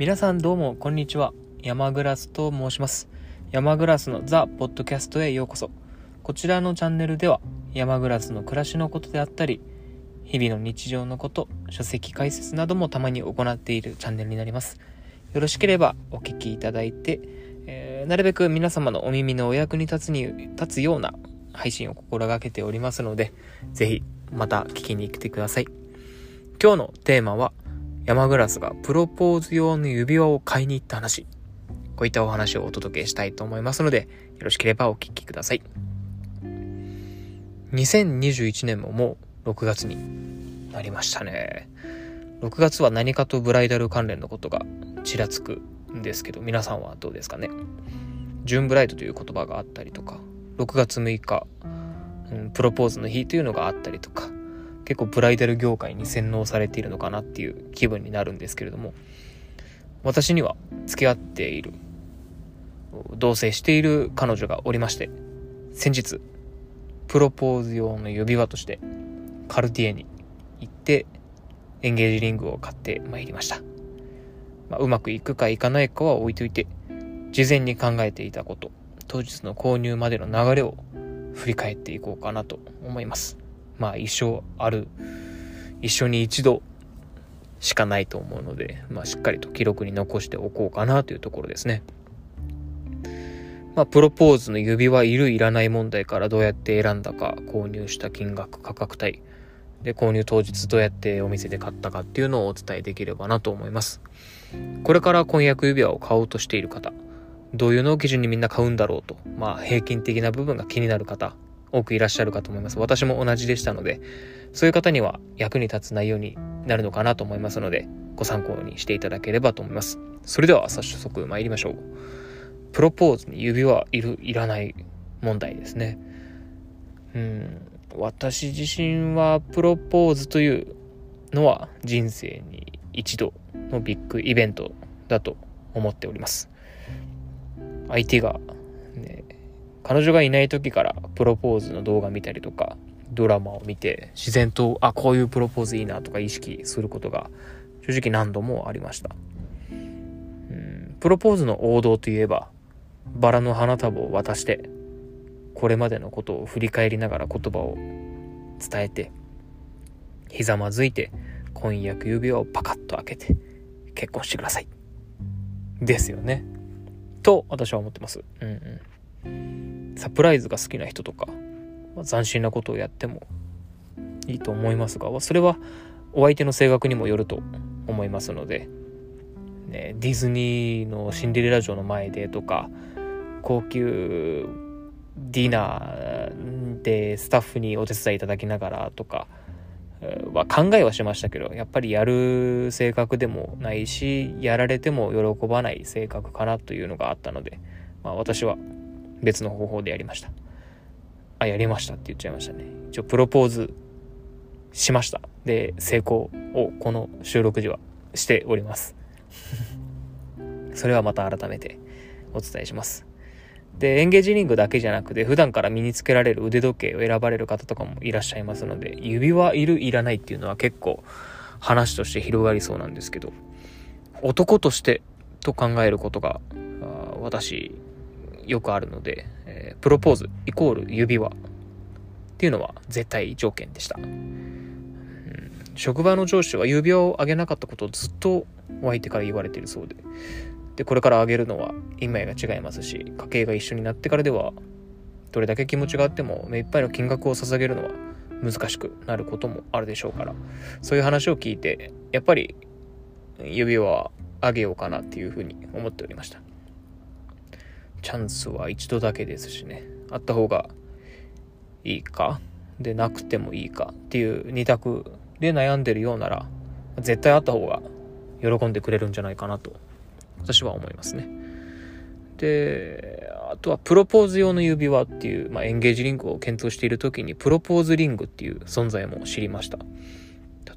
皆さんどうもこんにちは。山グラスと申します。山グラスのザ・ポッドキャストへようこそ。こちらのチャンネルでは山グラスの暮らしのことであったり日々の日常のこと書籍解説などもたまに行っているチャンネルになります。よろしければお聞きいただいて、えー、なるべく皆様のお耳のお役に立つに立つような配信を心がけておりますのでぜひまた聞きに来てください。今日のテーマは山グラスがプロポーズ用の指輪を買いに行った話。こういったお話をお届けしたいと思いますので、よろしければお聞きください。2021年ももう6月になりましたね。6月は何かとブライダル関連のことがちらつくんですけど、皆さんはどうですかね。ジュンブライドという言葉があったりとか、6月6日、うん、プロポーズの日というのがあったりとか、結構ブライダル業界に洗脳されているのかなっていう気分になるんですけれども私には付き合っている同棲している彼女がおりまして先日プロポーズ用の指輪としてカルティエに行ってエンゲージリングを買ってまいりました、まあ、うまくいくかいかないかは置いといて事前に考えていたこと当日の購入までの流れを振り返っていこうかなと思います。まあ一生ある、一緒に一度しかないと思うので、まあしっかりと記録に残しておこうかなというところですね。まあプロポーズの指輪いるいらない問題からどうやって選んだか、購入した金額、価格帯、で購入当日どうやってお店で買ったかっていうのをお伝えできればなと思います。これから婚約指輪を買おうとしている方、どういうのを基準にみんな買うんだろうと、まあ平均的な部分が気になる方、多くいらっしゃるかと思います。私も同じでしたので、そういう方には役に立つ内容になるのかなと思いますので、ご参考にしていただければと思います。それでは早速参りましょう。プロポーズに指輪いる、いらない問題ですね。うん、私自身はプロポーズというのは人生に一度のビッグイベントだと思っております。相手が、彼女がいない時からプロポーズの動画見たりとかドラマを見て自然とあこういうプロポーズいいなとか意識することが正直何度もありました。うんプロポーズの王道といえばバラの花束を渡してこれまでのことを振り返りながら言葉を伝えてひざまずいて婚約指輪をパカッと開けて結婚してください。ですよね。と私は思ってます。うんうん。サプライズが好きな人とか、まあ、斬新なことをやってもいいと思いますがそれはお相手の性格にもよると思いますので、ね、ディズニーのシンデレラ城の前でとか高級ディナーでスタッフにお手伝いいただきながらとかは考えはしましたけどやっぱりやる性格でもないしやられても喜ばない性格かなというのがあったので、まあ、私は別の方法でやりました。あ、やりましたって言っちゃいましたね。一応プロポーズしました。で、成功をこの収録時はしております。それはまた改めてお伝えします。で、エンゲージリングだけじゃなくて、普段から身につけられる腕時計を選ばれる方とかもいらっしゃいますので、指輪いる、いらないっていうのは結構話として広がりそうなんですけど、男としてと考えることが、私よくあるので、えー、プロポーズイコール指輪っていうのは絶対条件でした。うん、職場の上司は指輪をあげなかったことをずっとお相手から言われてるそうで、で、これからあげるのは今やが違いますし、家計が一緒になってからでは、どれだけ気持ちがあっても目いっぱいの金額を捧げるのは難しくなることもあるでしょうから、そういう話を聞いて、やっぱり指輪あげようかなっていうふうに思っておりました。チャンスは一度だけですしね。あった方がいいか？でなくてもいいか？っていう二択で悩んでるようなら絶対あった方が喜んでくれるんじゃないかなと私は思いますね。であとはプロポーズ用の指輪っていう、まあ、エンゲージリングを検討している時にプロポーズリングっていう存在も知りました。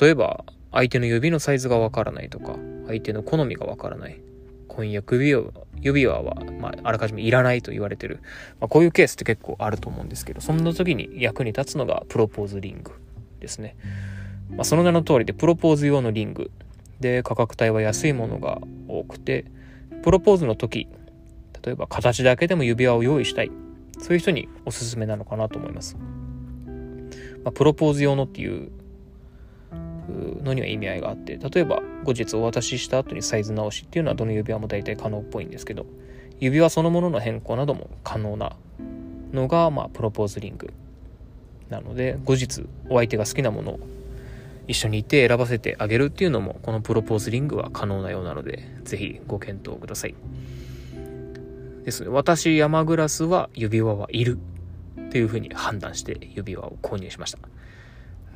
例えば相手の指のサイズがわからないとか相手の好みがわからない。婚約指輪指輪は、まあ、あらかじめいらないと言われてる、まあ、こういうケースって結構あると思うんですけどそんな時に役に立つのがプロポーズリングですね、まあ、その名の通りでプロポーズ用のリング。で価格帯は安いものが多くてプロポーズの時例えば形だけでも指輪を用意したい。そういう人におすすめなのかなと思います、まあ、プロポーズ用のっていうのには意味合いがあって例えば後日お渡しした後にサイズ直しっていうのはどの指輪も大体可能っぽいんですけど指輪そのものの変更なども可能なのが、まあ、プロポーズリングなので後日お相手が好きなものを一緒にいて選ばせてあげるっていうのもこのプロポーズリングは可能なようなのでぜひご検討ください。ですね。私山グラスは指輪はいるっていうふうに判断して指輪を購入しました。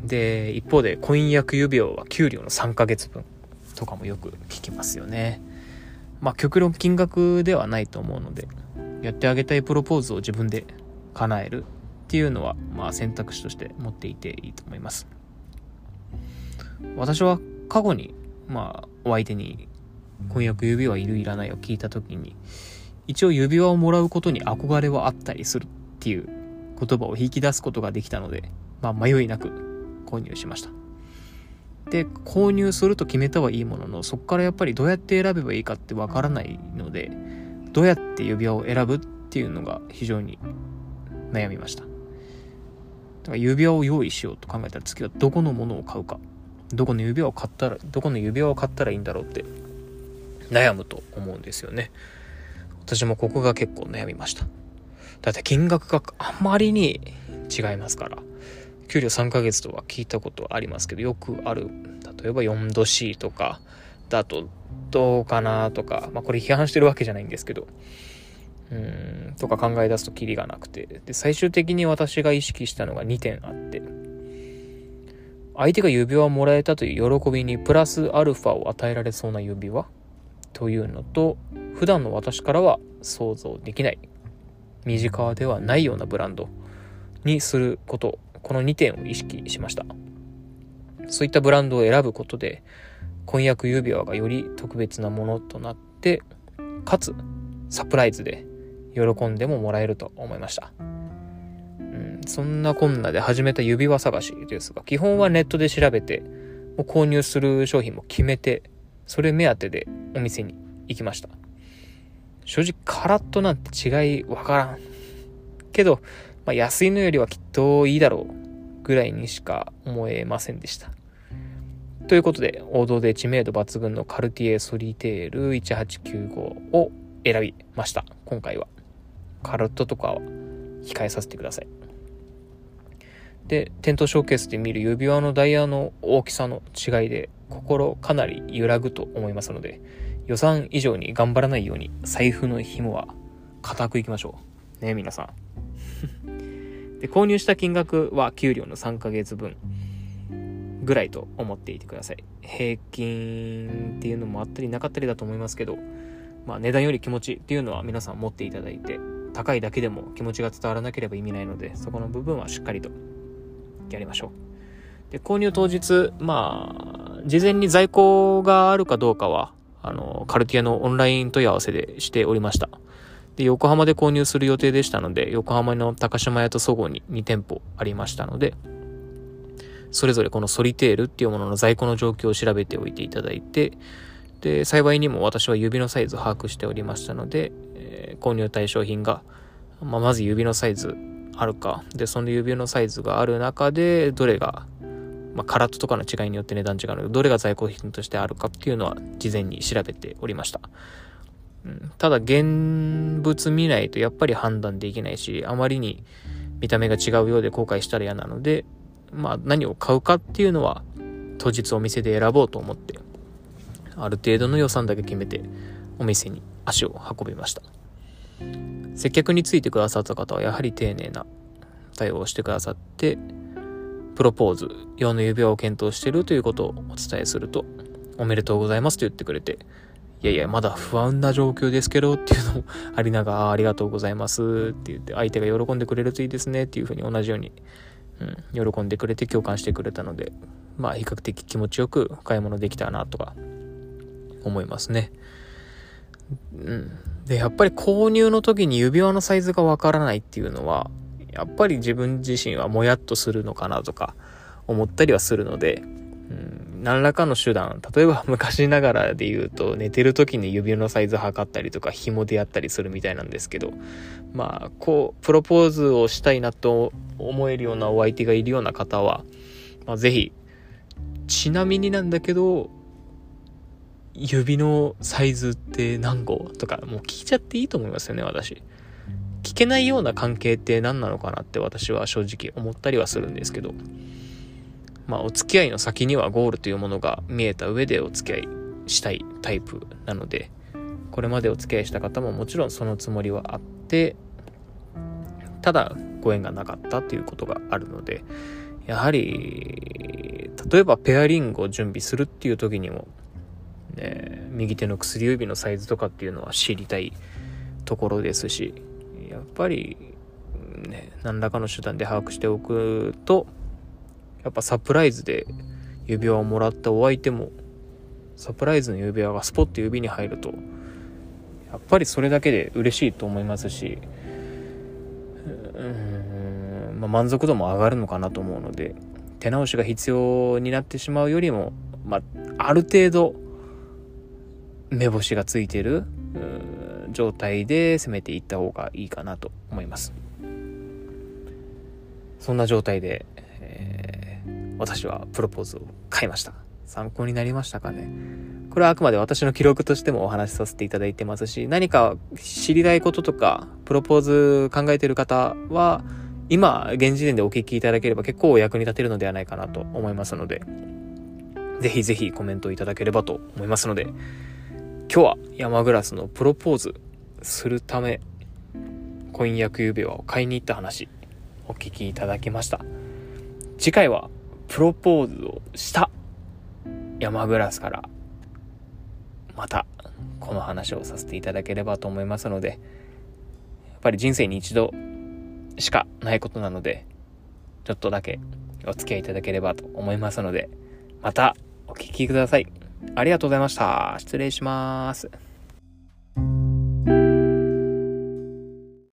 で一方で婚約指輪は給料の3ヶ月分とかもよく聞きますよね。まあ極論金額ではないと思うのでやってあげたいプロポーズを自分で叶えるっていうのはまあ選択肢として持っていていいと思います。私は過去にまあお相手に婚約指輪いるいらないを聞いた時に一応指輪をもらうことに憧れはあったりするっていう言葉を引き出すことができたのでまあ迷いなく購入しました。で購入すると決めたはいいもののそこからやっぱりどうやって選べばいいかってわからないのでどうやって指輪を選ぶっていうのが非常に悩みました。だから指輪を用意しようと考えたら次はどこのものを買うかどこの指輪を買ったらどこの指輪を買ったらいいんだろうって悩むと思うんですよね。私もここが結構悩みました。だって金額があまりに違いますから。給料3ヶ月とは聞いたことありますけど、よくある、例えば4度 C とか、だとどうかなとか、まあこれ批判してるわけじゃないんですけど、うん、とか考え出すとキリがなくて、で、最終的に私が意識したのが2点あって、相手が指輪をもらえたという喜びにプラスアルファを与えられそうな指輪というのと、普段の私からは想像できない、身近ではないようなブランドにすることこの2点を意識しました。そういったブランドを選ぶことで婚約指輪がより特別なものとなってかつサプライズで喜んでももらえると思いました、うん、そんなこんなで始めた指輪探しですが基本はネットで調べてもう購入する商品も決めてそれ目当てでお店に行きました。正直カラットなんて違いわからん。けどまあ、安いのよりはきっといいだろうぐらいにしか思えませんでした。ということで、王道で知名度抜群のカルティエソリテール1895を選びました。今回は。カルトとかは控えさせてください。で、店頭ショーケースで見る指輪のダイヤの大きさの違いで心かなり揺らぐと思いますので、予算以上に頑張らないように財布の紐は固くいきましょう。ね皆さん。で購入した金額は給料の3ヶ月分ぐらいと思っていてください。平均っていうのもあったりなかったりだと思いますけど、まあ、値段より気持ちっていうのは皆さん持っていただいて高いだけでも気持ちが伝わらなければ意味ないのでそこの部分はしっかりとやりましょう。で購入当日まあ事前に在庫があるかどうかはあのカルティアのオンライン問い合わせでしておりました。で、横浜で購入する予定でしたので、横浜の高島屋とそごうに2店舗ありましたので、それぞれこのソリテールっていうものの在庫の状況を調べておいていただいて、で、幸いにも私は指のサイズを把握しておりましたので、えー、購入対象品が、まあ、まず指のサイズあるか、で、その指のサイズがある中で、どれが、まあ、カラットとかの違いによって値段違うので、どれが在庫品としてあるかっていうのは事前に調べておりました。うん、ただ現物見ないとやっぱり判断できないし、あまりに見た目が違うようで後悔したら嫌なので、まあ何を買うかっていうのは当日お店で選ぼうと思って、ある程度の予算だけ決めてお店に足を運びました。接客についてくださった方はやはり丁寧な対応をしてくださって、プロポーズ用の指輪を検討しているということをお伝えすると、おめでとうございますと言ってくれて、いやいや、まだ不安な状況ですけどっていうのもありながら、ありがとうございますって言って、相手が喜んでくれるといいですねっていうふうに同じように、うん、喜んでくれて共感してくれたので、まあ比較的気持ちよく買い物できたなとか思いますね。うん。で、やっぱり購入の時に指輪のサイズがわからないっていうのは、やっぱり自分自身はもやっとするのかなとか思ったりはするので、うん、何らかの手段、例えば昔ながらで言うと、寝てる時に指のサイズ測ったりとか、紐でやったりするみたいなんですけど、まあ、こう、プロポーズをしたいなと思えるようなお相手がいるような方は、まあ、ぜひ、ちなみになんだけど、指のサイズって何号？とか、もう聞いちゃっていいと思いますよね、私。聞けないような関係って何なのかなって私は正直思ったりはするんですけど、まあ、お付き合いの先にはゴールというものが見えた上でお付き合いしたいタイプなので、これまでお付き合いした方ももちろんそのつもりはあって、ただご縁がなかったということがあるので、やはり、例えばペアリングを準備するっていう時にも、ね、右手の薬指のサイズとかっていうのは知りたいところですし、やっぱり、ね、何らかの手段で把握しておくと、やっぱサプライズで指輪をもらったお相手も、サプライズの指輪がスポッと指に入ると、やっぱりそれだけで嬉しいと思いますし、うん、まあ、満足度も上がるのかなと思うので、手直しが必要になってしまうよりも、まあ、ある程度、目星がついてる、状態で攻めていった方がいいかなと思います。そんな状態で、えー、私はプロポーズを買いました。参考になりましたかねこれはあくまで私の記録としてもお話しさせていただいてますし、何か知りたいこととか、プロポーズ考えてる方は、今、現時点でお聞きいただければ結構お役に立てるのではないかなと思いますので、ぜひぜひコメントいただければと思いますので、今日は山グラスのプロポーズするため、婚約指輪を買いに行った話、お聞きいただきました。次回は、プロポーズをした山グラスから、また、この話をさせていただければと思いますので、やっぱり人生に一度しかないことなので、ちょっとだけお付き合いいただければと思いますので、またお聴きください。ありがとうございました。失礼します。